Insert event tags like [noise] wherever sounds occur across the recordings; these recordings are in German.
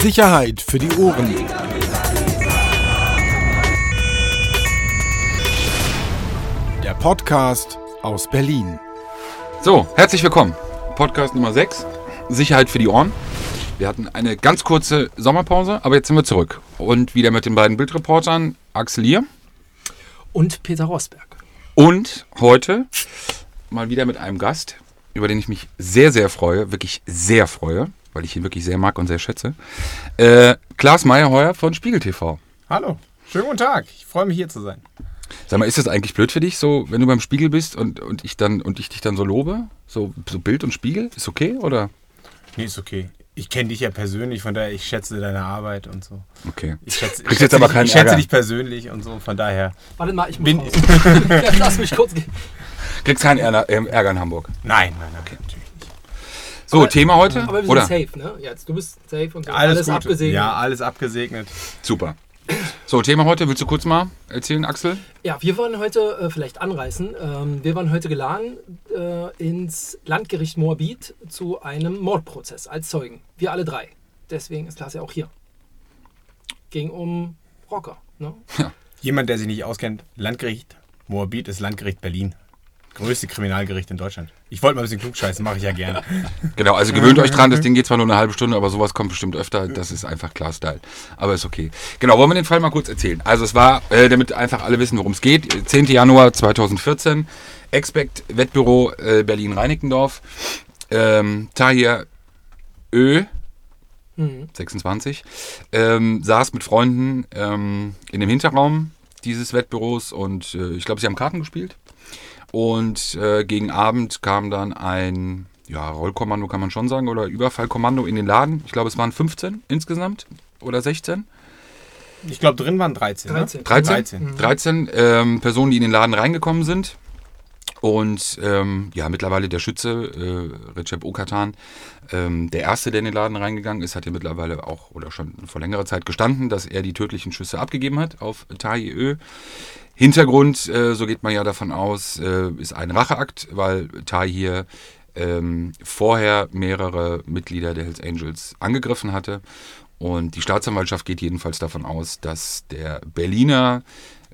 Sicherheit für die Ohren. Der Podcast aus Berlin. So, herzlich willkommen. Podcast Nummer 6, Sicherheit für die Ohren. Wir hatten eine ganz kurze Sommerpause, aber jetzt sind wir zurück. Und wieder mit den beiden Bildreportern Axel hier Und Peter Rosberg. und heute mal wieder mit einem Gast, über den ich mich sehr, sehr freue, wirklich sehr freue, weil ich ihn wirklich sehr mag und sehr schätze. Äh, Klaas Meyerheuer von Spiegel TV. Hallo, schönen guten Tag. Ich freue mich hier zu sein. Sag mal, ist das eigentlich blöd für dich, so wenn du beim Spiegel bist und, und ich dann und ich dich dann so lobe? So, so Bild und Spiegel? Ist okay oder? Nee, ist okay. Ich kenne dich ja persönlich, von daher ich schätze deine Arbeit und so. Okay. Ich schätze, ich Kriegst schätze, jetzt aber dich, keinen ich schätze Ärger. dich persönlich und so, von daher. Warte mal, ich muss [laughs] Bin- Lass mich kurz gehen. Kriegst keinen Ärger, in Hamburg. Nein, nein, nein, natürlich So, Thema heute? Aber wir sind oder? safe, ne? Jetzt, du bist safe und so. Alles, alles gut. abgesehen. Ja, alles abgesegnet. Super. So, Thema heute, willst du kurz mal erzählen, Axel? Ja, wir wollen heute äh, vielleicht anreißen. Ähm, wir waren heute geladen äh, ins Landgericht Moabit zu einem Mordprozess als Zeugen. Wir alle drei. Deswegen ist Klaas ja auch hier. Ging um Rocker. Ne? Jemand, der sich nicht auskennt, Landgericht Moabit ist Landgericht Berlin. Größte Kriminalgericht in Deutschland. Ich wollte mal ein bisschen klugscheißen, mache ich ja gerne. [laughs] Genau, also gewöhnt euch dran, das Ding geht zwar nur eine halbe Stunde, aber sowas kommt bestimmt öfter. Das ist einfach klar Style. Aber ist okay. Genau, wollen wir den Fall mal kurz erzählen. Also es war, äh, damit einfach alle wissen, worum es geht, 10. Januar 2014, Expect Wettbüro äh, Berlin-Reinickendorf. Ähm, Tahir Ö, 26, ähm, saß mit Freunden ähm, in dem Hinterraum dieses Wettbüros und äh, ich glaube, sie haben Karten gespielt. Und äh, gegen Abend kam dann ein ja, Rollkommando, kann man schon sagen, oder Überfallkommando in den Laden. Ich glaube, es waren 15 insgesamt oder 16. Ich glaube, drin waren 13. 13. Ne? 13? 13. 13 ähm, Personen, die in den Laden reingekommen sind. Und ähm, ja, mittlerweile der Schütze, äh, Recep Okatan, ähm, der Erste, der in den Laden reingegangen ist, hat ja mittlerweile auch oder schon vor längerer Zeit gestanden, dass er die tödlichen Schüsse abgegeben hat auf Tahi Ö. Hintergrund, äh, so geht man ja davon aus, äh, ist ein Racheakt, weil Tahi hier ähm, vorher mehrere Mitglieder der Hells Angels angegriffen hatte. Und die Staatsanwaltschaft geht jedenfalls davon aus, dass der Berliner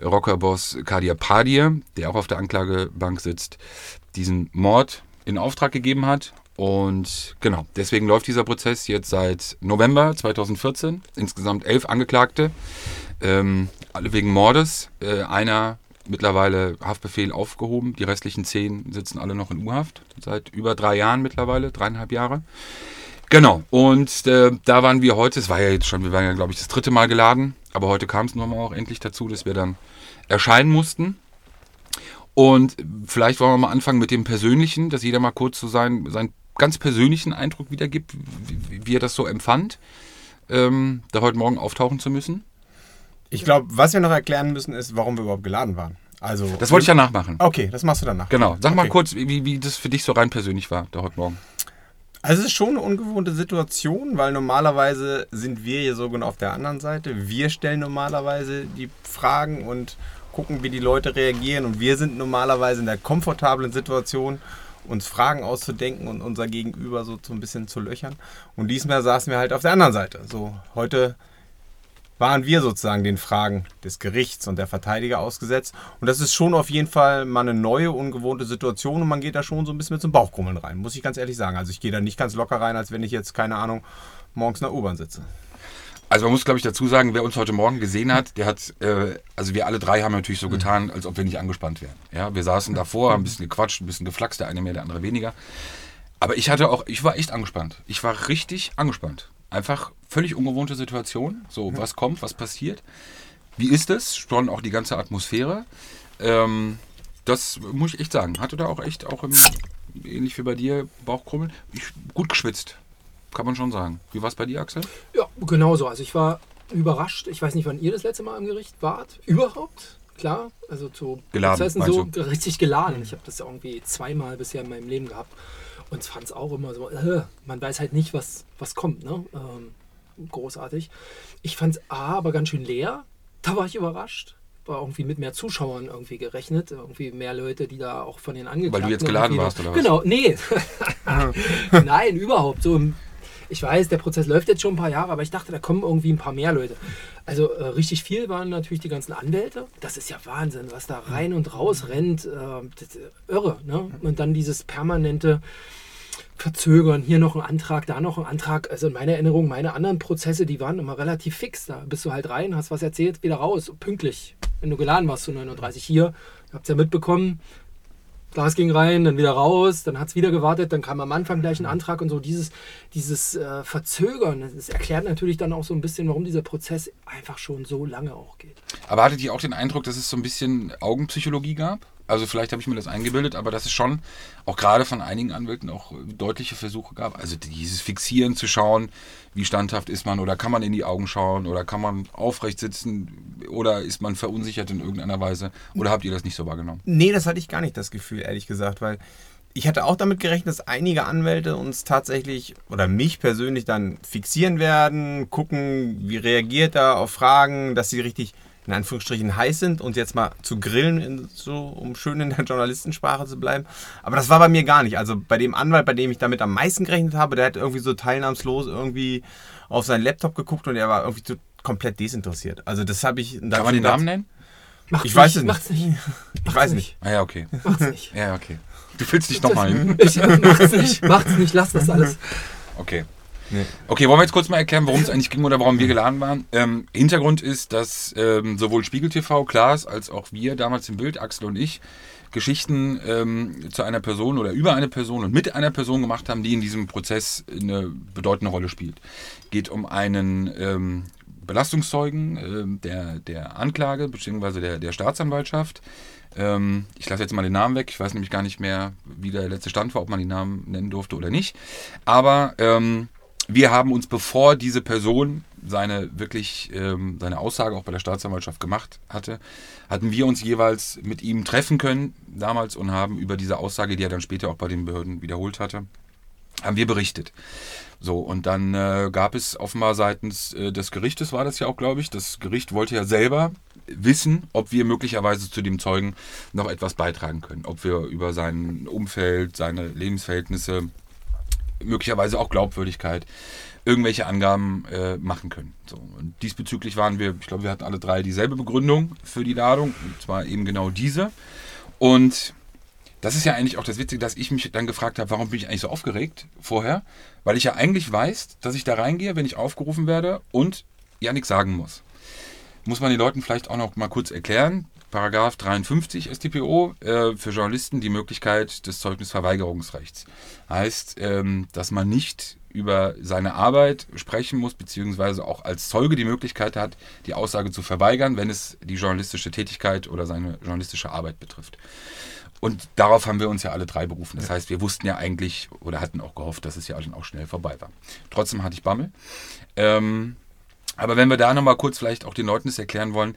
Rockerboss Kadir Padir, der auch auf der Anklagebank sitzt, diesen Mord in Auftrag gegeben hat. Und genau, deswegen läuft dieser Prozess jetzt seit November 2014. Insgesamt elf Angeklagte, ähm, alle wegen Mordes. Äh, einer mittlerweile Haftbefehl aufgehoben, die restlichen zehn sitzen alle noch in U-Haft, seit über drei Jahren mittlerweile, dreieinhalb Jahre. Genau, und äh, da waren wir heute, es war ja jetzt schon, wir waren ja glaube ich das dritte Mal geladen, aber heute kam es nochmal auch endlich dazu, dass wir dann erscheinen mussten. Und vielleicht wollen wir mal anfangen mit dem Persönlichen, dass jeder mal kurz so seinen, seinen ganz persönlichen Eindruck wiedergibt, wie, wie er das so empfand, ähm, da heute Morgen auftauchen zu müssen. Ich glaube, was wir noch erklären müssen, ist, warum wir überhaupt geladen waren. Also, Das wollte ich ja nachmachen. Okay, das machst du danach. Genau, sag mal Okay. kurz, wie, wie das für dich so rein persönlich war, da heute Morgen. Also es ist schon eine ungewohnte Situation, weil normalerweise sind wir hier sogar auf der anderen Seite. Wir stellen normalerweise die Fragen und gucken, wie die Leute reagieren. Und wir sind normalerweise in der komfortablen Situation, uns Fragen auszudenken und unser Gegenüber so, so ein bisschen zu löchern. Und diesmal saßen wir halt auf der anderen Seite. So, heute waren wir sozusagen den Fragen des Gerichts und der Verteidiger ausgesetzt. Und das ist schon auf jeden Fall mal eine neue, ungewohnte Situation und man geht da schon so ein bisschen mit einem Bauchkrummeln rein, muss ich ganz ehrlich sagen. Also ich gehe da nicht ganz locker rein, als wenn ich jetzt, keine Ahnung, morgens in der U-Bahn sitze. Also man muss, glaube ich, dazu sagen, wer uns heute Morgen gesehen hat, der hat, äh, also wir alle drei haben natürlich so getan, als ob wir nicht angespannt wären. Ja, wir saßen davor, haben ein bisschen gequatscht, ein bisschen geflaxt, der eine mehr, der andere weniger. Aber ich hatte auch, ich war echt angespannt. Ich war richtig angespannt. Einfach völlig ungewohnte Situation. So, was kommt, was passiert? Wie ist es? Schon auch die ganze Atmosphäre. Ähm, das muss ich echt sagen. Hatte da auch echt, auch im, ähnlich wie bei dir, Bauchkrummeln. Ich, gut geschwitzt. Kann man schon sagen. Wie war es bei dir, Axel? Ja, genau so. Also ich war überrascht. Ich weiß nicht, wann ihr das letzte Mal im Gericht wart. Überhaupt? Klar, also zu Geladen, Prozessen meinst so du? richtig geladen. Ich habe das irgendwie zweimal bisher in meinem Leben gehabt und fand es auch immer so, äh, man weiß halt nicht, was, was kommt. Ne? Ähm, großartig. Ich fand es aber ganz schön leer. Da war ich überrascht. War irgendwie mit mehr Zuschauern irgendwie gerechnet. Irgendwie mehr Leute, die da auch von den Angeklagten... Weil du jetzt geladen warst, oder was? Genau, nee. [laughs] Nein, überhaupt. So im Ich weiß, der Prozess läuft jetzt schon ein paar Jahre, aber ich dachte, da kommen irgendwie ein paar mehr Leute. Also äh, richtig viel waren natürlich die ganzen Anwälte. Das ist ja Wahnsinn, was da rein und raus rennt. Äh, irre. Ne? Und dann dieses permanente Verzögern, hier noch ein Antrag, da noch ein Antrag. Also in meiner Erinnerung, meine anderen Prozesse, die waren immer relativ fix. Da bist du halt rein, hast was erzählt, wieder raus, pünktlich. Wenn du geladen warst zu 39 hier, habt es ja mitbekommen, Glas ging rein, dann wieder raus, dann hat es wieder gewartet, dann kam am Anfang gleich ein Antrag und so. Dieses, dieses äh, Verzögern, das erklärt natürlich dann auch so ein bisschen, warum dieser Prozess einfach schon so lange auch geht. Aber hattet ihr auch den Eindruck, dass es so ein bisschen Augenpsychologie gab? Also vielleicht habe ich mir das eingebildet, aber dass es schon auch gerade von einigen Anwälten auch deutliche Versuche gab. Also dieses Fixieren zu schauen, wie standhaft ist man oder kann man in die Augen schauen oder kann man aufrecht sitzen oder ist man verunsichert in irgendeiner Weise oder habt ihr das nicht so wahrgenommen? Nee, das hatte ich gar nicht das Gefühl, ehrlich gesagt, weil ich hatte auch damit gerechnet, dass einige Anwälte uns tatsächlich oder mich persönlich dann fixieren werden, gucken, wie reagiert er auf Fragen, dass sie richtig in Anführungsstrichen heiß sind und jetzt mal zu grillen, in, so, um schön in der Journalistensprache zu bleiben. Aber das war bei mir gar nicht. Also bei dem Anwalt, bei dem ich damit am meisten gerechnet habe, der hat irgendwie so teilnahmslos irgendwie auf seinen Laptop geguckt und er war irgendwie so komplett desinteressiert. Also das habe ich. Kann man den Namen nennen? Macht's Ich weiß es nicht. Macht's nicht. [laughs] Ich weiß nicht. Ah ja, okay. Macht's nicht. Ja, okay. Du willst dich nochmal hin? Ich, macht's nicht. Macht's nicht. Lass das alles. Okay. Nee. Okay, wollen wir jetzt kurz mal erklären, worum es eigentlich ging oder warum wir geladen waren? Ähm, Hintergrund ist, dass ähm, sowohl Spiegel TV, Klaas, als auch wir damals im Bild, Axel und ich, Geschichten ähm, zu einer Person oder über eine Person und mit einer Person gemacht haben, die in diesem Prozess eine bedeutende Rolle spielt. Geht um einen ähm, Belastungszeugen ähm, der, der Anklage bzw. Der, der Staatsanwaltschaft. Ähm, ich lasse jetzt mal den Namen weg. Ich weiß nämlich gar nicht mehr, wie der letzte Stand war, ob man den Namen nennen durfte oder nicht. Aber ähm, wir haben uns, bevor diese Person seine wirklich ähm, seine Aussage auch bei der Staatsanwaltschaft gemacht hatte, hatten wir uns jeweils mit ihm treffen können damals und haben über diese Aussage, die er dann später auch bei den Behörden wiederholt hatte, haben wir berichtet. So, und dann äh, gab es offenbar seitens äh, des Gerichtes, war das ja auch, glaube ich, das Gericht wollte ja selber wissen, ob wir möglicherweise zu dem Zeugen noch etwas beitragen können. Ob wir über sein Umfeld, seine Lebensverhältnisse, möglicherweise auch Glaubwürdigkeit, irgendwelche Angaben äh, machen können. So, und diesbezüglich waren wir, ich glaube, wir hatten alle drei dieselbe Begründung für die Ladung, und zwar eben genau diese. Und das ist ja eigentlich auch das Witzige, dass ich mich dann gefragt habe, warum bin ich eigentlich so aufgeregt vorher? Weil ich ja eigentlich weiß, dass ich da reingehe, wenn ich aufgerufen werde und ja nichts sagen muss. Muss man den Leuten vielleicht auch noch mal kurz erklären. Paragraph 53 StPO äh, für Journalisten die Möglichkeit des Zeugnisverweigerungsrechts. Heißt, ähm, dass man nicht über seine Arbeit sprechen muss, beziehungsweise auch als Zeuge die Möglichkeit hat, die Aussage zu verweigern, wenn es die journalistische Tätigkeit oder seine journalistische Arbeit betrifft. Und darauf haben wir uns ja alle drei berufen. Das heißt, wir wussten ja eigentlich oder hatten auch gehofft, dass es ja dann auch schnell vorbei war. Trotzdem hatte ich Bammel. Ähm, aber wenn wir da nochmal kurz vielleicht auch den Leuten das erklären wollen,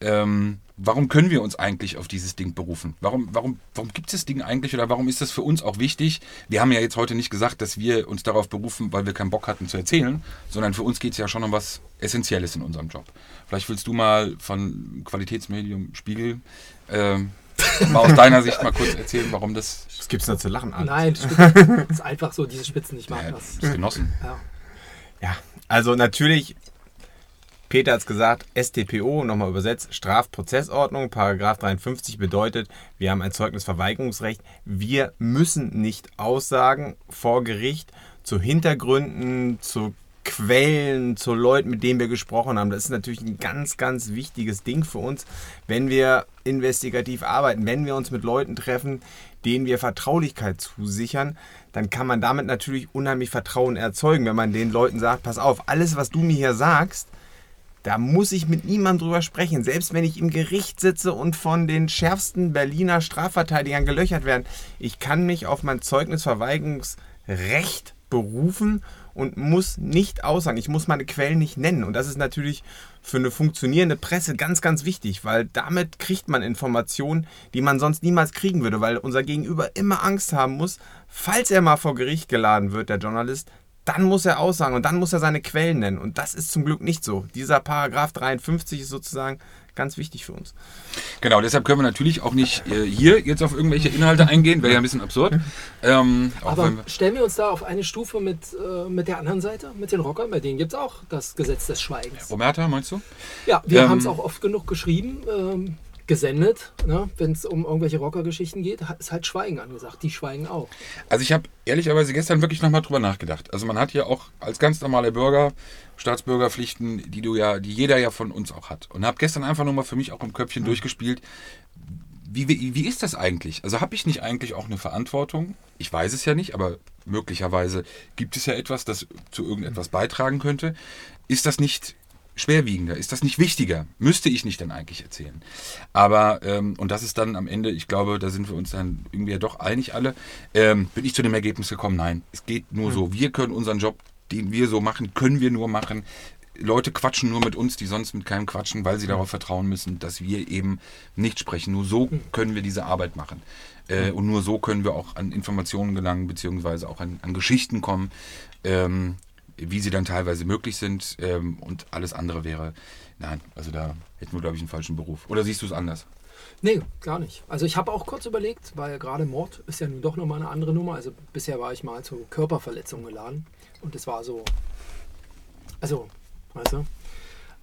ähm, warum können wir uns eigentlich auf dieses Ding berufen? Warum, warum, warum gibt es das Ding eigentlich oder warum ist das für uns auch wichtig? Wir haben ja jetzt heute nicht gesagt, dass wir uns darauf berufen, weil wir keinen Bock hatten zu erzählen, sondern für uns geht es ja schon um was Essentielles in unserem Job. Vielleicht willst du mal von Qualitätsmedium Spiegel ähm, mal aus deiner Sicht mal kurz erzählen, warum das. Was gibt's da zu lachen? Alex? Nein, das [laughs] ist einfach so, diese Spitzen, ich mag Ja, das. das genossen. Ja. Ja, also natürlich, Peter hat es gesagt, StPO, nochmal übersetzt, Strafprozessordnung, Paragraph 53 bedeutet, wir haben ein Zeugnisverweigerungsrecht. Wir müssen nicht aussagen vor Gericht zu Hintergründen, zu Quellen, zu Leuten, mit denen wir gesprochen haben. Das ist natürlich ein ganz, ganz wichtiges Ding für uns, wenn wir investigativ arbeiten, wenn wir uns mit Leuten treffen, denen wir Vertraulichkeit zusichern, dann kann man damit natürlich unheimlich Vertrauen erzeugen, wenn man den Leuten sagt, pass auf, alles, was du mir hier sagst, da muss ich mit niemandem drüber sprechen. Selbst wenn ich im Gericht sitze und von den schärfsten Berliner Strafverteidigern gelöchert werde, ich kann mich auf mein Zeugnisverweigerungsrecht berufen und muss nicht aussagen. Ich muss meine Quellen nicht nennen. Und das ist natürlich für eine funktionierende Presse ganz, ganz wichtig, weil damit kriegt man Informationen, die man sonst niemals kriegen würde, weil unser Gegenüber immer Angst haben muss, falls er mal vor Gericht geladen wird, der Journalist, dann muss er aussagen und dann muss er seine Quellen nennen. Und das ist zum Glück nicht so. Dieser Paragraph 53 ist sozusagen ganz wichtig für uns. Genau, deshalb können wir natürlich auch nicht äh, hier jetzt auf irgendwelche Inhalte eingehen, wäre ja ein bisschen absurd. Ähm, Aber wir- stellen wir uns da auf eine Stufe mit, äh, mit der anderen Seite, mit den Rockern, bei denen gibt es auch das Gesetz des Schweigens. Roberta, meinst du? Ja, wir Ähm, haben es auch oft genug geschrieben, ähm, gesendet. Ne? Wenn es um irgendwelche Rockergeschichten geht, ist halt Schweigen angesagt. Die schweigen auch. Also ich habe ehrlicherweise gestern wirklich nochmal drüber nachgedacht. Also man hat ja auch als ganz normaler Bürger Staatsbürgerpflichten, die du ja, die jeder ja von uns auch hat. Und habe gestern einfach nur mal für mich auch im Köpfchen durchgespielt. Wie, wie, wie ist das eigentlich? Also habe ich nicht eigentlich auch eine Verantwortung? Ich weiß es ja nicht, aber möglicherweise gibt es ja etwas, das zu irgendetwas beitragen könnte. Ist das nicht schwerwiegender? Ist das nicht wichtiger? Müsste ich nicht dann eigentlich erzählen? Aber, ähm, und das ist dann am Ende, ich glaube, da sind wir uns dann irgendwie ja doch einig alle, ähm, bin ich zu dem Ergebnis gekommen, nein, es geht nur so. Wir können unseren Job, den wir so machen, können wir nur machen. Leute quatschen nur mit uns, die sonst mit keinem quatschen, weil sie darauf vertrauen müssen, dass wir eben nicht sprechen. Nur so können wir diese Arbeit machen. Äh, und nur so können wir auch an Informationen gelangen, beziehungsweise auch an, an Geschichten kommen, ähm, wie sie dann teilweise möglich sind. Ähm, und alles andere wäre, nein, also da hätten wir, glaube ich, einen falschen Beruf. Oder siehst du es anders? Nee, gar nicht. Also ich habe auch kurz überlegt, weil gerade Mord ist ja nun doch nochmal eine andere Nummer. Also bisher war ich mal zu Körperverletzung geladen und es war so, also, weißt du,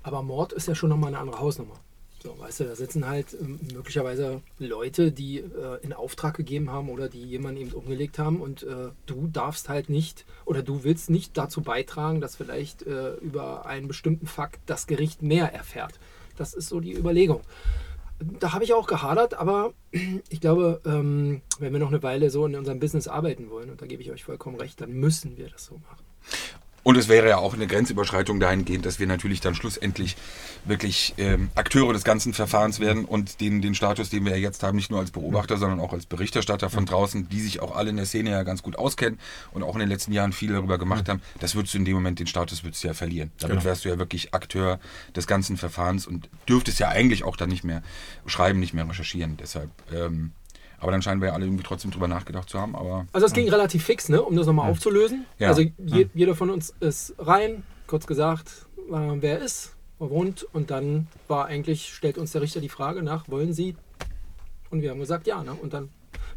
aber Mord ist ja schon nochmal eine andere Hausnummer. So, weißt du, da sitzen halt ähm, möglicherweise Leute, die äh, in Auftrag gegeben haben oder die jemanden eben umgelegt haben und äh, du darfst halt nicht oder du willst nicht dazu beitragen, dass vielleicht äh, über einen bestimmten Fakt das Gericht mehr erfährt. Das ist so die Überlegung da habe ich auch gehadert, aber [clears throat] ich glaube, ähm, wenn wir noch eine Weile so in unserem Business arbeiten wollen, und da gebe ich euch vollkommen recht, dann müssen wir das so machen. Und es wäre ja auch eine Grenzüberschreitung dahingehend, dass wir natürlich dann schlussendlich wirklich ähm, Akteure des ganzen Verfahrens werden und den, den Status, den wir ja jetzt haben, nicht nur als Beobachter, sondern auch als Berichterstatter von draußen, die sich auch alle in der Szene ja ganz gut auskennen und auch in den letzten Jahren viel darüber gemacht haben, das würdest du in dem Moment, den Status würdest du ja verlieren. Damit Genau. wärst du ja wirklich Akteur des ganzen Verfahrens und dürftest ja eigentlich auch dann nicht mehr schreiben, nicht mehr recherchieren. Deshalb, ähm, aber dann scheinen wir ja alle irgendwie trotzdem drüber nachgedacht zu haben, aber Also es ging relativ fix, ne, um das nochmal aufzulösen. Ja. Also je, jeder von uns ist rein, kurz gesagt, äh, wer er ist, wo wohnt und dann war eigentlich, stellt uns der Richter die Frage nach, wollen Sie? Und wir haben gesagt, ja, ne? und dann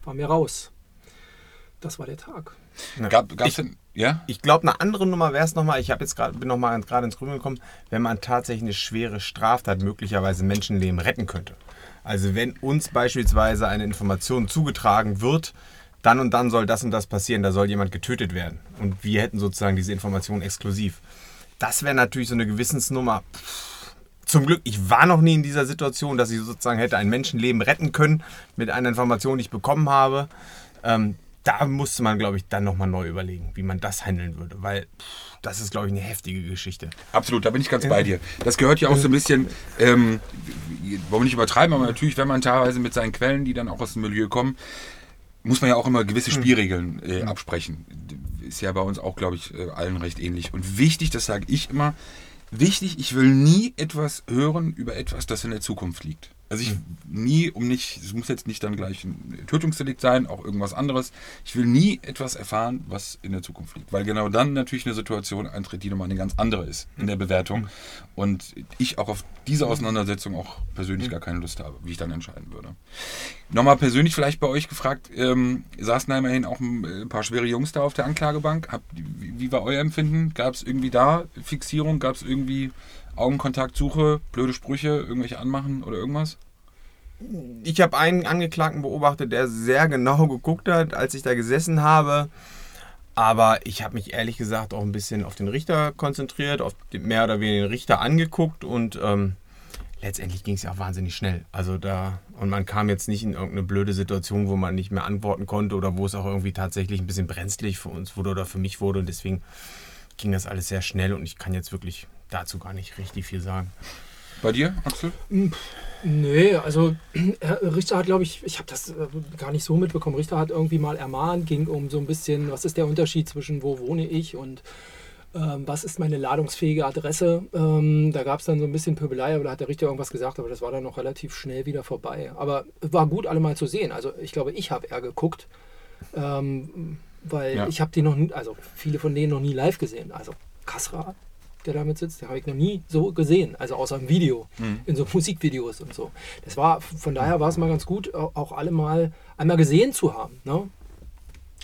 waren wir raus. Das war der Tag. gab es Ich- denn, ja? Ich glaube, eine andere Nummer wäre es nochmal, ich habe jetzt gerade bin noch mal gerade ins Grübeln gekommen, wenn man tatsächlich eine schwere Straftat möglicherweise Menschenleben retten könnte. Also wenn uns beispielsweise eine Information zugetragen wird, dann und dann soll das und das passieren, da soll jemand getötet werden. Und wir hätten sozusagen diese Information exklusiv. Das wäre natürlich so eine Gewissensnummer. Pff, Zum Glück, ich war noch nie in dieser Situation, dass ich sozusagen hätte ein Menschenleben retten können mit einer Information, die ich bekommen habe. Ähm, da musste man, glaube ich, dann nochmal neu überlegen, wie man das handeln würde, weil pff, das ist, glaube ich, eine heftige Geschichte. Absolut, da bin ich ganz bei dir. Das gehört ja auch so ein bisschen, ähm, wollen wir nicht übertreiben, aber natürlich, wenn man teilweise mit seinen Quellen, die dann auch aus dem Milieu kommen, muss man ja auch immer gewisse Spielregeln äh, absprechen. Ist ja bei uns auch, glaube ich, äh, allen recht ähnlich. Und wichtig, das sage ich immer, wichtig, ich will nie etwas hören über etwas, das in der Zukunft liegt. Also ich nie, um nicht, es muss jetzt nicht dann gleich ein Tötungsdelikt sein, auch irgendwas anderes. Ich will nie etwas erfahren, was in der Zukunft liegt. Weil genau dann natürlich eine Situation eintritt, die nochmal eine ganz andere ist in der Bewertung. Und ich auch auf diese Auseinandersetzung auch persönlich gar keine Lust habe, wie ich dann entscheiden würde. Nochmal persönlich vielleicht bei euch gefragt, ähm, saßen da immerhin auch ein äh, paar schwere Jungs da auf der Anklagebank. Wie, wie war euer Empfinden? Gab es irgendwie da Fixierung? Gab es irgendwie Augenkontaktsuche, blöde Sprüche, irgendwelche Anmachen oder irgendwas? Ich habe einen Angeklagten beobachtet, der sehr genau geguckt hat, als ich da gesessen habe. Aber ich habe mich ehrlich gesagt auch ein bisschen auf den Richter konzentriert, auf mehr oder weniger den Richter angeguckt und ähm, letztendlich ging es ja auch wahnsinnig schnell. Also da, und man kam jetzt nicht in irgendeine blöde Situation, wo man nicht mehr antworten konnte oder wo es auch irgendwie tatsächlich ein bisschen brenzlig für uns wurde oder für mich wurde. Und deswegen ging das alles sehr schnell und ich kann jetzt wirklich dazu gar nicht richtig viel sagen. Bei dir, Axel? Nee, also [clears throat] Herr Richter hat, glaube ich, ich habe das äh, gar nicht so mitbekommen. Richter hat irgendwie mal ermahnt, ging um so ein bisschen, was ist der Unterschied zwischen wo wohne ich und ähm, was ist meine ladungsfähige Adresse. Ähm, da gab es dann so ein bisschen Pöbelei, aber da hat der Richter irgendwas gesagt, aber das war dann noch relativ schnell wieder vorbei. Aber war gut, alle mal zu sehen. Also ich glaube, ich habe eher geguckt, ähm, weil Ja. ich habe die noch nie, also viele von denen noch nie live gesehen. Also Kasra der damit sitzt, den habe ich noch nie so gesehen, also außer im Video, Mhm. in so [laughs] Musikvideos und so. Das war, von daher war es mal ganz gut, au- auch alle mal einmal gesehen zu haben. Ne?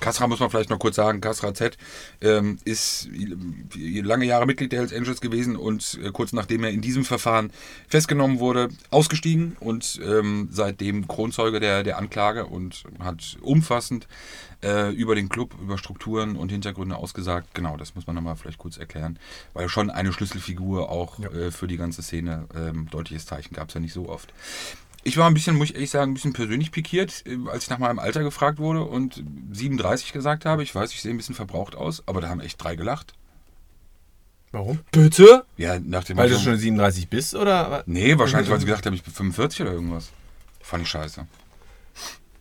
Kasra muss man vielleicht noch kurz sagen, Kasra Z ähm, ist lange Jahre Mitglied der Hells Angels gewesen und äh, kurz nachdem er in diesem Verfahren festgenommen wurde, ausgestiegen und ähm, seitdem Kronzeuge der, der Anklage und hat umfassend äh, über den Club, über Strukturen und Hintergründe ausgesagt. Genau, das muss man nochmal vielleicht kurz erklären, weil schon eine Schlüsselfigur auch äh, für die ganze Szene, ähm, deutliches Zeichen gab es ja nicht so oft. Ich war ein bisschen, muss ich ehrlich sagen, ein bisschen persönlich pikiert, äh, als ich nach meinem Alter gefragt wurde und 37 gesagt habe. Ich weiß, ich sehe ein bisschen verbraucht aus, aber da haben echt drei gelacht. Warum? Bitte? Ja, nach dem Weil du schon 37 bist, oder? Nee, wahrscheinlich, weil sie gedacht haben, ich bin 45 oder irgendwas. Fand ich scheiße.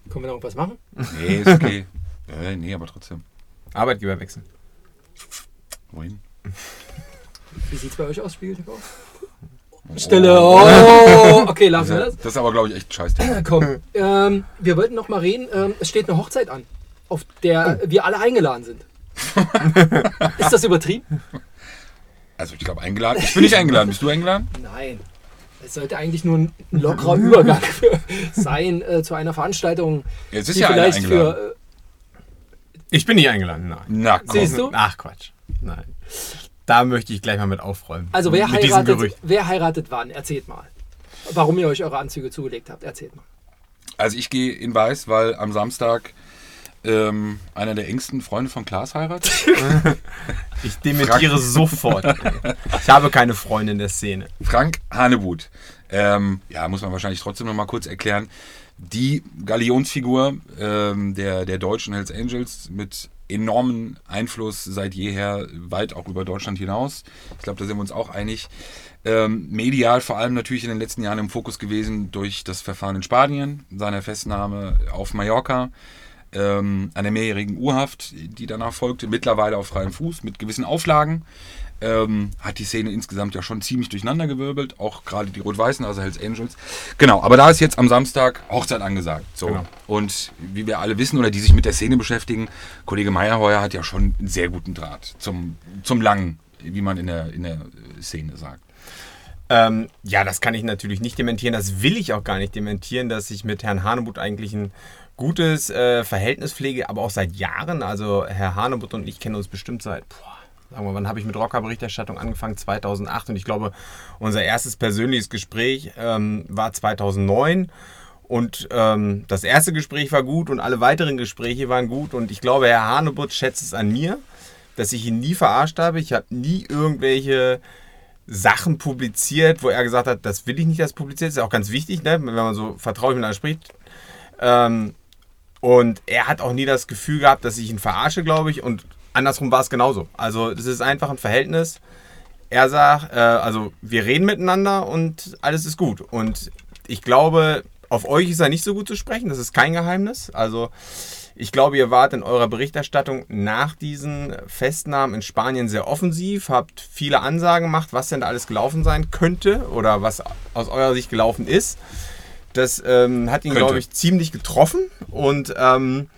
Können wir noch irgendwas machen? Nee, ist okay. ja, [laughs] nee, aber trotzdem. Arbeitgeber wechseln. Wohin? Wie sieht es bei euch aus, Spiegel TV? Stille. Oh, [laughs] okay, lassen wir Das, das. ist aber, glaube ich, echt scheiße. [clears throat] Komm, ähm, wir wollten noch mal reden. Ähm, es steht eine Hochzeit an, auf der wir alle eingeladen sind. [laughs] Ist das übertrieben? Also, ich glaube, eingeladen. Ich bin nicht eingeladen. Bist du eingeladen? Nein. Es sollte eigentlich nur ein lockerer Übergang [laughs] sein äh, zu einer Veranstaltung, Jetzt ist die ja einer vielleicht eingeladen. für. Äh, Ich bin nicht eingeladen, nein. Na, komm. Siehst du? Ach Quatsch. Nein. Da möchte ich gleich mal mit aufräumen. also, wer heiratet, wer heiratet wann? Erzählt mal. Warum ihr euch eure Anzüge zugelegt habt. Erzählt mal. Also, ich gehe in Weiß, weil am Samstag ähm, einer der engsten Freunde von Klaas heiratet. [laughs] Ich dementiere sofort. Ich habe keine Freundin der Szene. Frank Hanebut. Ähm, ja, muss man wahrscheinlich trotzdem noch mal kurz erklären. Die Galionsfigur ähm, der, der deutschen Hells Angels mit enormen Einfluss seit jeher, weit auch über Deutschland hinaus. Ich glaube, da sind wir uns auch einig. Ähm, medial vor allem natürlich in den letzten Jahren im Fokus gewesen durch das Verfahren in Spanien, seine Festnahme auf Mallorca, ähm, einer mehrjährigen Urhaft, die danach folgte, mittlerweile auf freiem Fuß mit gewissen Auflagen. Ähm, hat die Szene insgesamt ja schon ziemlich durcheinandergewirbelt, auch gerade die Rot-Weißen, also Hells Angels. Genau, aber da ist jetzt am Samstag Hochzeit angesagt. So. Genau. Und wie wir alle wissen oder die sich mit der Szene beschäftigen, Kollege Meyerheuer hat ja schon einen sehr guten Draht zum, zum Langen, wie man in der, in der Szene sagt. Ähm, ja, das kann ich natürlich nicht dementieren. Das will ich auch gar nicht dementieren, dass ich mit Herrn Hanebut eigentlich ein gutes äh, Verhältnis pflege, aber auch seit Jahren. Also Herr Hanebut und ich kennen uns bestimmt seit, boah, sagen wir, wann habe ich mit Rocker-Berichterstattung angefangen? 2008 und ich glaube, unser erstes persönliches Gespräch ähm, war 2009. Und ähm, das erste Gespräch war gut und alle weiteren Gespräche waren gut. Und ich glaube, Herr Hanebut schätzt es an mir, dass ich ihn nie verarscht habe. Ich habe nie irgendwelche Sachen publiziert, wo er gesagt hat, das will ich nicht, dass publiziert. Ist ja auch ganz wichtig, ne? wenn man so vertraulich miteinander spricht. Ähm, und er hat auch nie das Gefühl gehabt, dass ich ihn verarsche, glaube ich. Und andersrum war es genauso. Also das ist einfach ein Verhältnis. Er sagt, äh, also wir reden miteinander und alles ist gut. Und ich glaube, auf euch ist er nicht so gut zu sprechen. Das ist kein Geheimnis. Also ich glaube, ihr wart in eurer Berichterstattung nach diesen Festnahmen in Spanien sehr offensiv, habt viele Ansagen gemacht, was denn da alles gelaufen sein könnte oder was aus eurer Sicht gelaufen ist. Das ähm, hat ihn, glaube ich, ziemlich getroffen und ähm,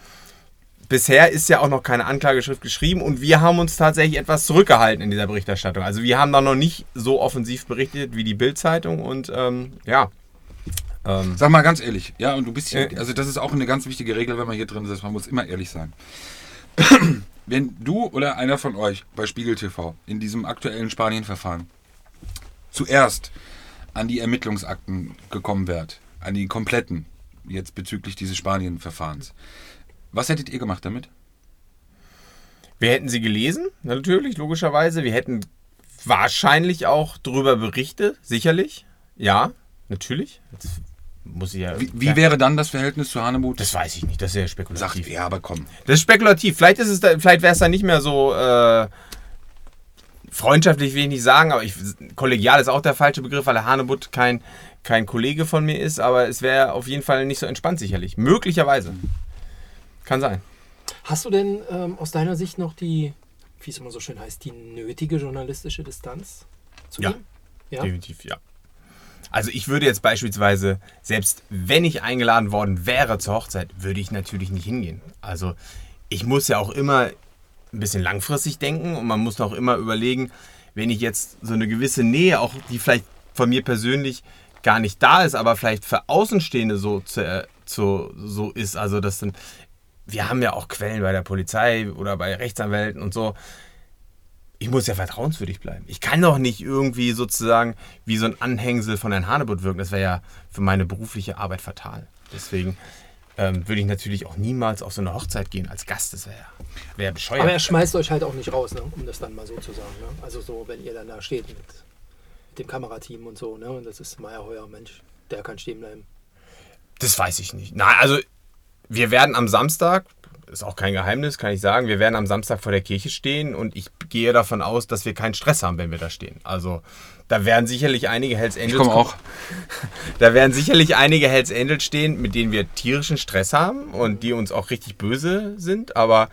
bisher ist ja auch noch keine Anklageschrift geschrieben und wir haben uns tatsächlich etwas zurückgehalten in dieser Berichterstattung. Also wir haben da noch nicht so offensiv berichtet wie die Bild-Zeitung und ähm, ja. Ähm, Sag mal ganz ehrlich, ja, und du bist hier, Äh. also das ist auch eine ganz wichtige Regel, wenn man hier drin sitzt, man muss immer ehrlich sein. [clears throat] wenn du oder einer von euch bei Spiegel TV in diesem aktuellen Spanien-Verfahren zuerst an die Ermittlungsakten gekommen wärt, an die kompletten, jetzt bezüglich dieses Spanien-Verfahrens, was hättet ihr gemacht damit? Wir hätten sie gelesen, natürlich, logischerweise. Wir hätten wahrscheinlich auch darüber berichtet, sicherlich. Ja, natürlich. Das muss ich ja. Wie, wie wäre dann das Verhältnis zu Hanebut? das weiß ich nicht, das ist ja sagt, spekulativ. ja, aber komm. Das ist spekulativ. Vielleicht ist es da, vielleicht wäre es dann nicht mehr so äh, freundschaftlich, will ich nicht sagen, aber ich, kollegial ist auch der falsche Begriff, weil der Hanebut kein, kein Kollege von mir ist, aber es wäre auf jeden Fall nicht so entspannt, sicherlich. Möglicherweise. Kann sein. Hast du denn ähm, aus deiner Sicht noch die, wie es immer so schön heißt, die nötige journalistische Distanz zu Ja. ihm? Ja. Definitiv, ja. Also ich würde jetzt beispielsweise, selbst wenn ich eingeladen worden wäre zur Hochzeit, würde ich natürlich nicht hingehen. Also ich muss ja auch immer ein bisschen langfristig denken und man muss auch immer überlegen, wenn ich jetzt so eine gewisse Nähe, auch die vielleicht von mir persönlich gar nicht da ist, aber vielleicht für Außenstehende so, zu, äh, zu, so ist, also das dann, wir haben ja auch Quellen bei der Polizei oder bei Rechtsanwälten und so, ich muss ja vertrauenswürdig bleiben. Ich kann doch nicht irgendwie sozusagen wie so ein Anhängsel von Herrn Hanebut wirken. Das wäre ja für meine berufliche Arbeit fatal. Deswegen ähm, würde ich natürlich auch niemals auf so eine Hochzeit gehen als Gast. Das wäre wär bescheuert. Aber er schmeißt euch halt auch nicht raus, ne? um das dann mal so zu sagen. Ne? Also so, wenn ihr dann da steht mit, mit dem Kamerateam und so, ne? Und das ist Meyerheuer, Mensch, der kann stehen bleiben. Das weiß ich nicht. Nein, also wir werden am Samstag, ist auch kein Geheimnis, kann ich sagen, wir werden am Samstag vor der Kirche stehen und ich gehe davon aus, dass wir keinen Stress haben, wenn wir da stehen. Also da werden sicherlich einige Hells Angels. Ich komme auch. [laughs] Da werden sicherlich einige Hells Angels stehen, mit denen wir tierischen Stress haben und die uns auch richtig böse sind. Aber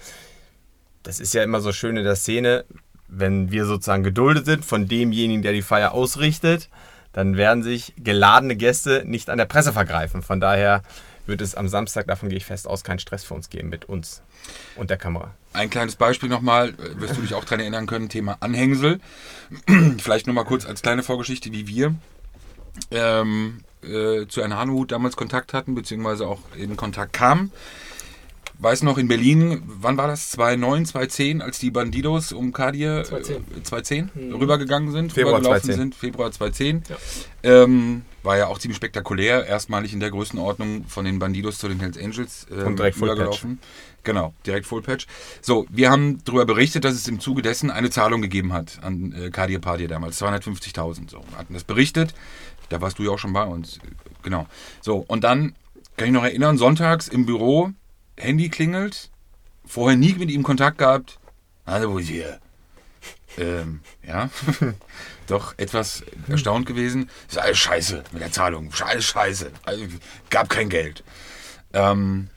das ist ja immer so schön in der Szene, wenn wir sozusagen geduldet sind von demjenigen, der die Feier ausrichtet, dann werden sich geladene Gäste nicht an der Presse vergreifen. Von daher wird es am Samstag, davon gehe ich fest aus, keinen Stress für uns geben mit uns und der Kamera. Ein kleines Beispiel nochmal, äh, wirst du dich auch daran erinnern können, Thema Anhängsel. [clears throat] Vielleicht nochmal kurz als kleine Vorgeschichte, wie wir ähm, äh, zu Herrn Hanuhut damals Kontakt hatten, beziehungsweise auch in Kontakt kamen. Weiß noch in Berlin, wann war das? 2009, 2010, als die Bandidos um Kadir 2010. äh, 2010 rübergegangen sind, Februar rübergelaufen 2010. sind, Februar 2010. Ja. Ähm, war ja auch ziemlich spektakulär, erstmalig in der Größenordnung von den Bandidos zu den Hells Angels ähm, Und direkt rübergelaufen. Genau, direkt Full Patch. So, wir haben darüber berichtet, dass es im Zuge dessen eine Zahlung gegeben hat an äh, Kadir Padir damals, 250.000. So, wir hatten das berichtet, da warst du ja auch schon bei uns. Genau. So, und dann kann ich noch erinnern, sonntags im Büro, Handy klingelt, vorher nie mit ihm Kontakt gehabt. Hallo, wo ist hier? Ähm, ja, [laughs] doch etwas erstaunt gewesen. Ist alles scheiße mit der Zahlung. Alles scheiße. Also, gab kein Geld. Ähm,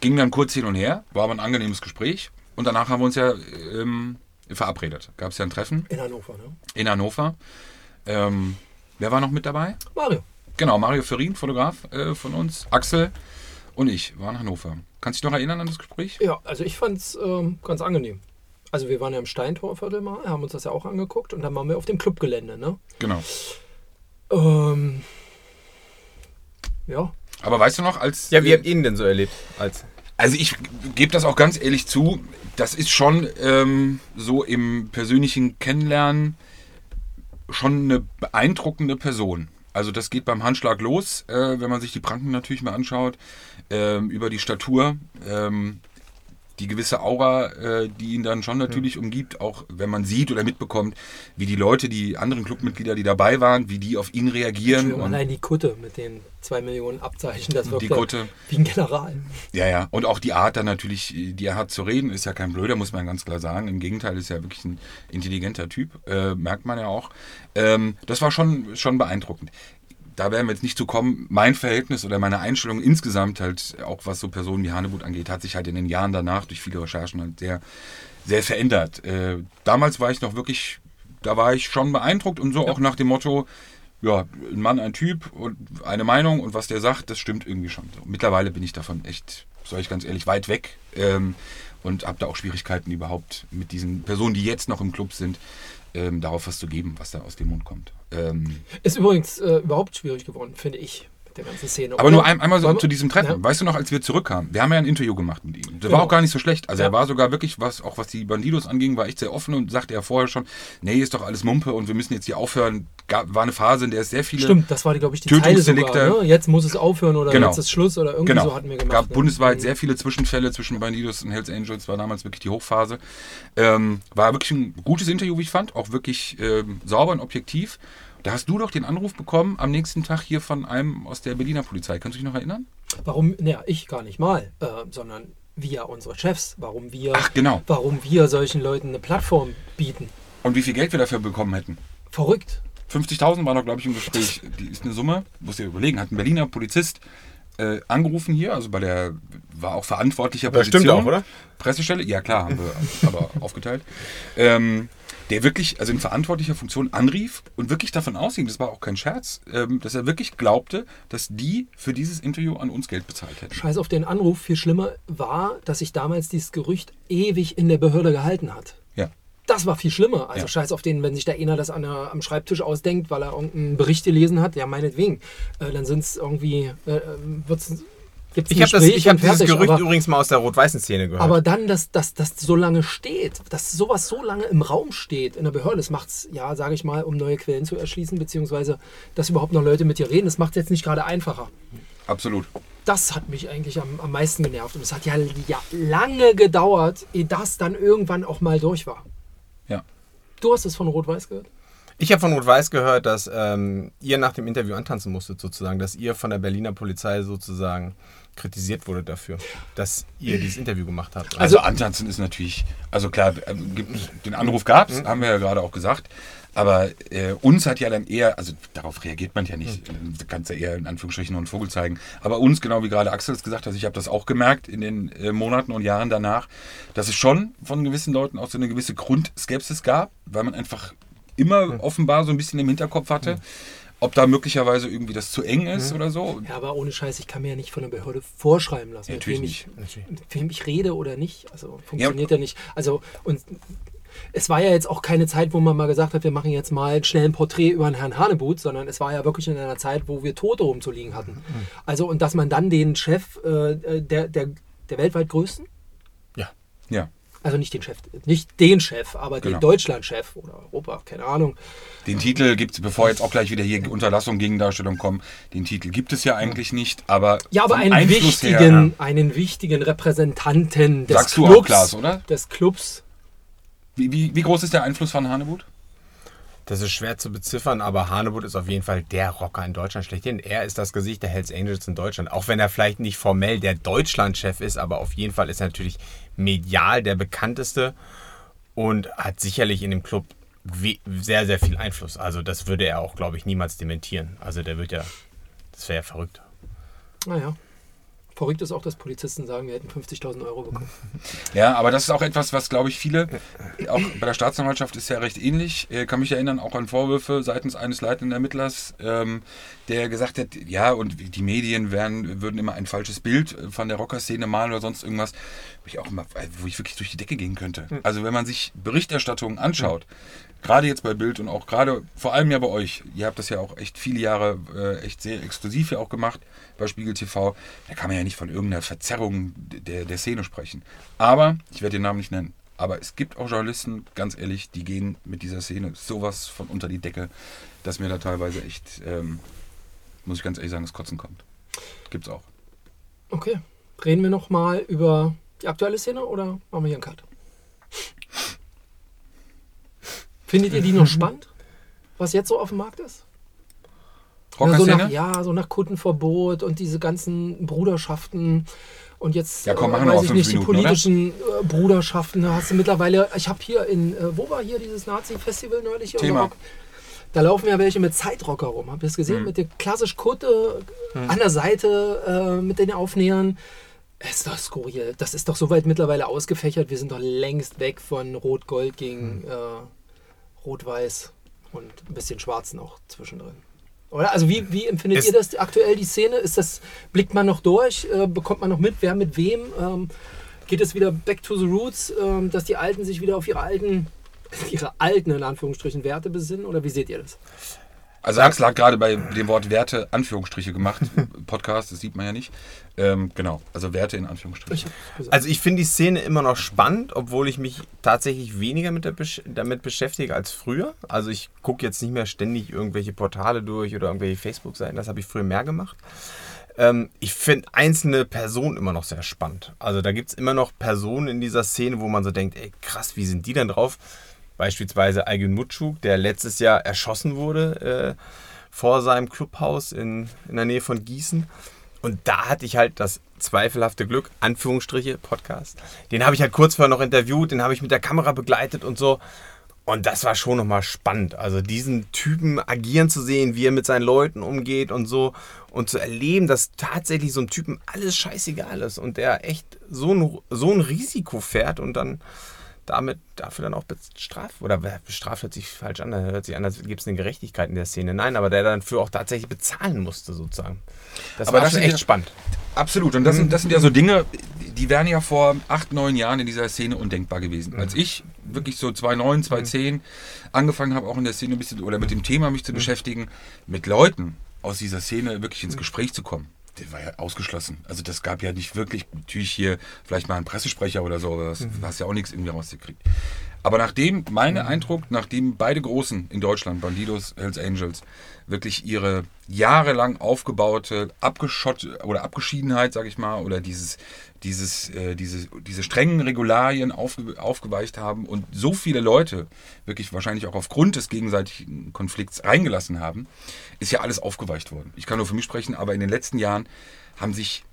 ging dann kurz hin und her, war aber ein angenehmes Gespräch. Und danach haben wir uns ja ähm, verabredet. Gab es ja ein Treffen In Hannover, ne? in Hannover. Ähm, wer war noch mit dabei? Mario. Genau, Mario Ferrin, Fotograf äh, von uns, Axel und ich waren in Hannover. Kannst du dich noch erinnern an das Gespräch? Ja, also ich fand es ähm, ganz angenehm. Also wir waren ja im Steintorviertel mal, haben uns das ja auch angeguckt und dann waren wir auf dem Clubgelände, ne? Genau. Ähm, ja, Aber weißt du noch, als. Ja, wie habt ihr ihn denn so erlebt? Als Also ich gebe das auch ganz ehrlich zu, das ist schon ähm, so im persönlichen Kennenlernen schon eine beeindruckende Person. Also das geht beim Handschlag los, äh, wenn man sich die Pranken natürlich mal anschaut, ähm, über die Statur, ähm, die gewisse Aura, äh, die ihn dann schon natürlich umgibt, auch wenn man sieht oder mitbekommt, wie die Leute, die anderen Clubmitglieder, die dabei waren, wie die auf ihn reagieren. Und, allein die Kutte mit den zwei Millionen Abzeichen, das Die wirkt Kutte. wie ein General. Ja, ja. Und auch die Art dann natürlich, die er hat zu reden, ist ja kein Blöder, muss man ganz klar sagen. Im Gegenteil, ist ja wirklich ein intelligenter Typ, äh, merkt man ja auch. Ähm, das war schon, schon beeindruckend. Da werden wir jetzt nicht zu kommen. Mein Verhältnis oder meine Einstellung insgesamt halt, auch was so Personen wie Hanebut angeht, hat sich halt in den Jahren danach durch viele Recherchen halt sehr, sehr verändert. Äh, damals war ich noch wirklich, da war ich schon beeindruckt und so auch nach dem Motto, ja, ein Mann, ein Typ und eine Meinung und was der sagt, das stimmt irgendwie schon. So, mittlerweile bin ich davon echt, sage ich ganz ehrlich, weit weg ähm, und habe da auch Schwierigkeiten überhaupt mit diesen Personen, die jetzt noch im Club sind, ähm, darauf was zu geben, was da aus dem Mund kommt. Ähm, Ist übrigens äh, überhaupt schwierig geworden, finde ich, der ganzen Szene. aber Oder? nur ein, einmal so zu diesem Treffen. Ja. Weißt du noch, als wir zurückkamen? Wir haben ja ein Interview gemacht mit ihm. Das Genau. war auch gar nicht so schlecht. Also Ja. er war sogar wirklich, was auch was die Bandidos anging, war echt sehr offen und sagte ja vorher schon, nee, ist doch alles Mumpe und wir müssen jetzt hier aufhören. Gab, war eine Phase, in der es sehr viele Stimmt, das war, glaube ich, die Tötungsdelikte. sogar. Ne? Jetzt muss es aufhören oder Genau. jetzt ist Schluss oder irgendwie Genau. so hatten wir gemacht. gab ne? bundesweit Mhm. sehr viele Zwischenfälle zwischen Bandidos und Hells Angels, war damals wirklich die Hochphase. Ähm, war wirklich ein gutes Interview, wie ich fand, auch wirklich ähm, sauber und objektiv. Da hast du doch den Anruf bekommen am nächsten Tag hier von einem aus der Berliner Polizei. Kannst du dich noch erinnern? Warum, naja, ich gar nicht mal, äh, sondern wir, unsere Chefs, warum wir, Ach, genau. warum wir solchen Leuten eine Plattform bieten. Und wie viel Geld wir dafür bekommen hätten? Verrückt. 50.000 war noch, glaube ich, im Gespräch. Die ist eine Summe, musst dir überlegen, hat ein Berliner Polizist äh, angerufen hier, also bei der, war auch verantwortlicher Das stimmt auch, oder? Pressestelle, ja klar, haben wir [laughs] aber aufgeteilt. Ähm, der wirklich, also in verantwortlicher Funktion anrief und wirklich davon ausging, das war auch kein Scherz, ähm, dass er wirklich glaubte, dass die für dieses Interview an uns Geld bezahlt hätten. Scheiß auf den Anruf. Viel schlimmer war, dass sich damals dieses Gerücht ewig in der Behörde gehalten hat. Das war viel schlimmer. Also Ja. scheiß auf den, wenn sich der einer das an der, am Schreibtisch ausdenkt, weil er irgendeinen Bericht gelesen hat, ja meinetwegen. Äh, dann sind es irgendwie, äh, wird's, gibt's Ich habe das, Gespräch ich hab dieses Gerücht aber, übrigens mal aus der rot-weißen Szene gehört. aber dann, dass das, das so lange steht, dass sowas so lange im Raum steht in der Behörde, das macht es, ja, sage ich mal, um neue Quellen zu erschließen, beziehungsweise, dass überhaupt noch Leute mit dir reden, das macht es jetzt nicht gerade einfacher. Absolut. Das hat mich eigentlich am, am meisten genervt. Und es hat ja, ja lange gedauert, ehe das dann irgendwann auch mal durch war. Ja. Du hast es von Rot-Weiß gehört? Ich habe von Rot-Weiß gehört, dass ähm, ihr nach dem Interview antanzen musstet, sozusagen, dass ihr von der Berliner Polizei sozusagen kritisiert wurde dafür, dass ihr dieses Interview gemacht habt. Also, antanzen ist natürlich, also klar, äh, den Anruf gab Mhm. es, haben wir ja gerade auch gesagt. Aber äh, uns hat ja dann eher, also darauf reagiert man ja nicht, Mhm. du kannst ja eher in Anführungsstrichen nur einen Vogel zeigen. Aber uns, genau wie gerade Axel es gesagt hat, ich habe das auch gemerkt in den äh, Monaten und Jahren danach, dass es schon von gewissen Leuten auch so eine gewisse Grundskepsis gab, weil man einfach immer Mhm. offenbar so ein bisschen im Hinterkopf hatte, ob da möglicherweise irgendwie das zu eng ist Mhm. oder so. Ja, aber ohne Scheiß, ich kann mir ja nicht von der Behörde vorschreiben lassen, mit, Natürlich wem ich, mit wem ich rede oder nicht. Also funktioniert ja, nicht. Also und es war ja jetzt auch keine Zeit, wo man mal gesagt hat, wir machen jetzt mal schnell ein Porträt über den Herrn Hanebut, sondern es war ja wirklich in einer Zeit, wo wir Tote rumzuliegen hatten. Also und dass man dann den Chef äh, der, der, der weltweit größten, ja. Ja. also nicht den Chef, nicht den Chef, aber Genau. den Deutschlandchef oder Europa, keine Ahnung. Den Titel gibt es, bevor jetzt auch gleich wieder hier Unterlassung gegen Darstellung kommen, den Titel gibt es ja eigentlich nicht, aber Ja, aber einen Einfluss wichtigen, her, einen wichtigen Repräsentanten des Sagst du auch, Clubs, Klaas, oder? des Clubs. Wie, wie, wie groß ist der Einfluss von Hanebut? Das ist schwer zu beziffern, aber Hanebut ist auf jeden Fall der Rocker in Deutschland schlechthin. Er ist das Gesicht der Hells Angels in Deutschland. Auch wenn er vielleicht nicht formell der Deutschlandchef ist, aber auf jeden Fall ist er natürlich medial der bekannteste und hat sicherlich in dem Club sehr, sehr viel Einfluss. Also das würde er auch, glaube ich, niemals dementieren. Also der wird ja, das wäre ja verrückt. Naja. Verrückt ist auch, dass Polizisten sagen, wir hätten 50.000 Euro bekommen. [laughs] Ja, aber das ist auch etwas, was, glaube ich, viele, auch bei der Staatsanwaltschaft ist ja recht ähnlich, äh, kann mich erinnern, auch an Vorwürfe seitens eines leitenden Ermittlers, ähm, der gesagt hat, ja, und die Medien wären, würden immer ein falsches Bild von der Rockerszene malen oder sonst irgendwas, wo ich auch immer, wo ich wirklich durch die Decke gehen könnte. Also wenn man sich Berichterstattungen anschaut, gerade jetzt bei Bild und auch gerade, vor allem ja bei euch, ihr habt das ja auch echt viele Jahre äh, echt sehr exklusiv ja auch gemacht bei Spiegel TV, da kann man ja nicht von irgendeiner Verzerrung der, der Szene sprechen. Aber, ich werde den Namen nicht nennen, aber es gibt auch Journalisten, ganz ehrlich, die gehen mit dieser Szene sowas von unter die Decke, dass mir da teilweise echt, ähm, muss ich ganz ehrlich sagen, das Kotzen kommt. Gibt's auch. Okay. Reden wir nochmal über die aktuelle Szene oder machen wir hier einen Cut? Findet ihr die noch spannend? Was jetzt so auf dem Markt ist? Ja, so nach, ja, so nach Kundenverbot und diese ganzen Bruderschaften und jetzt Ja, komm, äh, machen wir weiß auch ich nicht, die Minuten, oder? politischen äh, Bruderschaften. Da hast du mittlerweile, ich habe hier in, äh, wo war hier dieses Nazi-Festival neulich? hier Thema. Da laufen ja welche mit Zeitrocker rum. Habt ihr das gesehen? Mhm. Mit der klassisch Kutte an der Seite äh, mit den Aufnähern. Ist doch skurril. Das ist doch soweit mittlerweile ausgefächert. Wir sind doch längst weg von Rot-Gold gegen Mhm. äh, Rot-Weiß und ein bisschen Schwarz noch zwischendrin. Oder? Also wie, wie empfindet Es- ihr das aktuell, die Szene? Ist das, blickt man noch durch? Äh, bekommt man noch mit, wer mit wem? Ähm, geht es wieder back to the roots, ähm, dass die Alten sich wieder auf ihre alten, [laughs] ihre alten, in Anführungsstrichen, Werte besinnen? Oder wie seht ihr das? Also Axel hat gerade bei dem Wort Werte Anführungsstriche gemacht. [laughs] Podcast, das sieht man ja nicht. Ähm, genau, also Werte in Anführungsstrichen. Ich. Also ich finde die Szene immer noch spannend, obwohl ich mich tatsächlich weniger mit Besch damit beschäftige als früher. Also ich gucke jetzt nicht mehr ständig irgendwelche Portale durch oder irgendwelche Facebook-Seiten. Das habe ich früher mehr gemacht. Ähm, ich finde einzelne Personen immer noch sehr spannend. Also da gibt es immer noch Personen in dieser Szene, wo man so denkt, ey krass, wie sind die denn drauf? Beispielsweise Aygün Mutschuk, der letztes Jahr erschossen wurde äh, vor seinem Clubhaus in, in der Nähe von Gießen. Und da hatte ich halt das zweifelhafte Glück, Anführungsstriche, Podcast. Den habe ich halt kurz vorher noch interviewt, den habe ich mit der Kamera begleitet und so. Und das war schon nochmal spannend. Also diesen Typen agieren zu sehen, wie er mit seinen Leuten umgeht und so. Und zu erleben, dass tatsächlich so ein Typen alles scheißegal ist und der echt so ein, so ein Risiko fährt und dann damit dafür dann auch bestraft oder bestraft hört sich falsch an, hört sich an, als gibt es eine Gerechtigkeit in der Szene. Nein, aber der dann für auch tatsächlich bezahlen musste sozusagen. Das Aber war das schon echt ja- spannend. Absolut. Und das sind, das sind ja so Dinge, die wären ja vor acht, neun Jahren in dieser Szene undenkbar gewesen. Als ich wirklich so 2009, 2010 angefangen habe, auch in der Szene ein bisschen oder mit dem Thema mich zu beschäftigen, mit Leuten aus dieser Szene wirklich ins Gespräch zu kommen. Das war ja ausgeschlossen. Also das gab ja nicht wirklich, natürlich hier vielleicht mal einen Pressesprecher oder so, aber das hast ja auch nichts irgendwie rausgekriegt. Aber nachdem, mein Eindruck, nachdem beide Großen in Deutschland, Bandidos, Hells Angels, wirklich ihre jahrelang aufgebaute Abgeschott oder Abgeschiedenheit, sag ich mal, oder dieses, dieses, äh, diese, diese strengen Regularien aufge, aufgeweicht haben und so viele Leute wirklich wahrscheinlich auch aufgrund des gegenseitigen Konflikts reingelassen haben, ist ja alles aufgeweicht worden. Ich kann nur für mich sprechen, aber in den letzten Jahren haben sich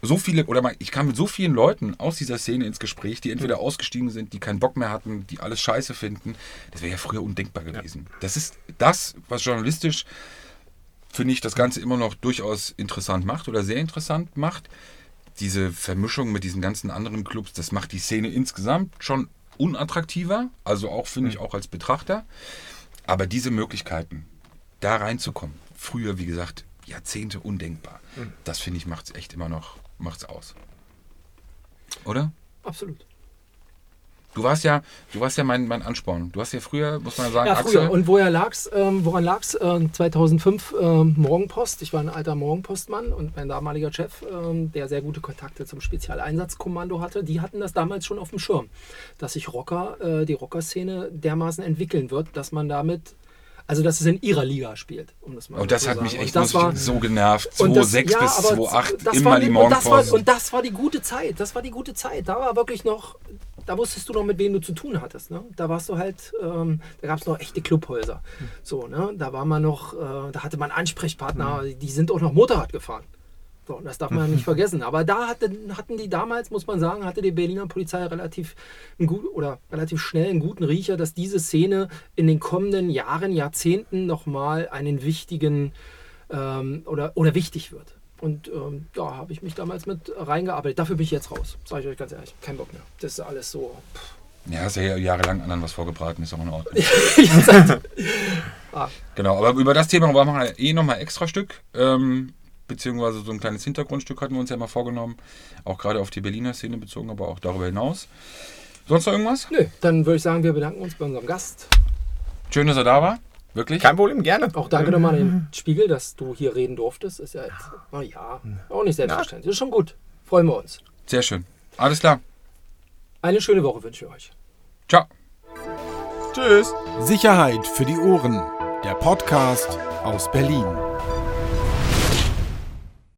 so viele, oder ich kam mit so vielen Leuten aus dieser Szene ins Gespräch, die entweder ausgestiegen sind, die keinen Bock mehr hatten, die alles scheiße finden. Das wäre ja früher undenkbar gewesen. Das ist das, was journalistisch, finde ich, das Ganze immer noch durchaus interessant macht oder sehr interessant macht. Diese Vermischung mit diesen ganzen anderen Clubs, das macht die Szene insgesamt schon unattraktiver, also auch, finde ich, auch als Betrachter. Aber diese Möglichkeiten, da reinzukommen, früher, wie gesagt, Jahrzehnte undenkbar. Das finde ich macht es echt immer noch macht's aus. Oder? Absolut. Du warst ja, du warst ja mein, mein Ansporn. Du hast ja früher, muss man sagen, Ja, Axel. früher. Und woher lag's, ähm, woran lag es? Ähm, 2005 ähm, Morgenpost. Ich war ein alter Morgenpostmann und mein damaliger Chef, ähm, der sehr gute Kontakte zum Spezialeinsatzkommando hatte, die hatten das damals schon auf dem Schirm, dass sich Rocker, äh, die Rockerszene dermaßen entwickeln wird, dass man damit, also dass es in ihrer Liga spielt. Um das mal und so das hat sagen. mich echt das war, so genervt. und das- 2006 ja, bis aber 2008 das immer die und das, Morgenpost. war, und das war die gute Zeit. Das war die gute Zeit. Da war wirklich noch, da wusstest du noch, mit wem du zu tun hattest. Ne? Da warst du halt, ähm, da gab es noch echte Clubhäuser. So, ne? Da war man noch, äh, da hatte man Ansprechpartner, die sind auch noch Motorrad gefahren. So, das darf man nicht [laughs] vergessen. Aber da hatte, hatten die damals, muss man sagen, hatte die Berliner Polizei relativ gut, oder relativ schnell einen guten Riecher, dass diese Szene in den kommenden Jahren, Jahrzehnten nochmal einen wichtigen ähm, oder, oder wichtig wird. Und ähm, da habe ich mich damals mit reingearbeitet. Dafür bin ich jetzt raus, sage ich euch ganz ehrlich. Kein Bock mehr. Das ist alles so. ja, hast ja jahrelang anderen was vorgebraten, ist auch in Ordnung. [laughs] Ah. [laughs] Genau, aber über das Thema machen wir eh nochmal extra Stück. Ähm, beziehungsweise so ein kleines Hintergrundstück hatten wir uns ja mal vorgenommen. Auch gerade auf die Berliner Szene bezogen, aber auch darüber hinaus. Sonst noch irgendwas? Nö, dann würde ich sagen, wir bedanken uns bei unserem Gast. Schön, dass er da war. Wirklich? Kein Problem, gerne. Auch danke nochmal an den Spiegel, dass du hier reden durftest. Ist ja jetzt, na ja, auch nicht selbstverständlich. Ist schon gut. Freuen wir uns. Sehr schön. Alles klar. Eine schöne Woche wünsche ich euch. Ciao. Tschüss. Sicherheit für die Ohren. Der Podcast aus Berlin.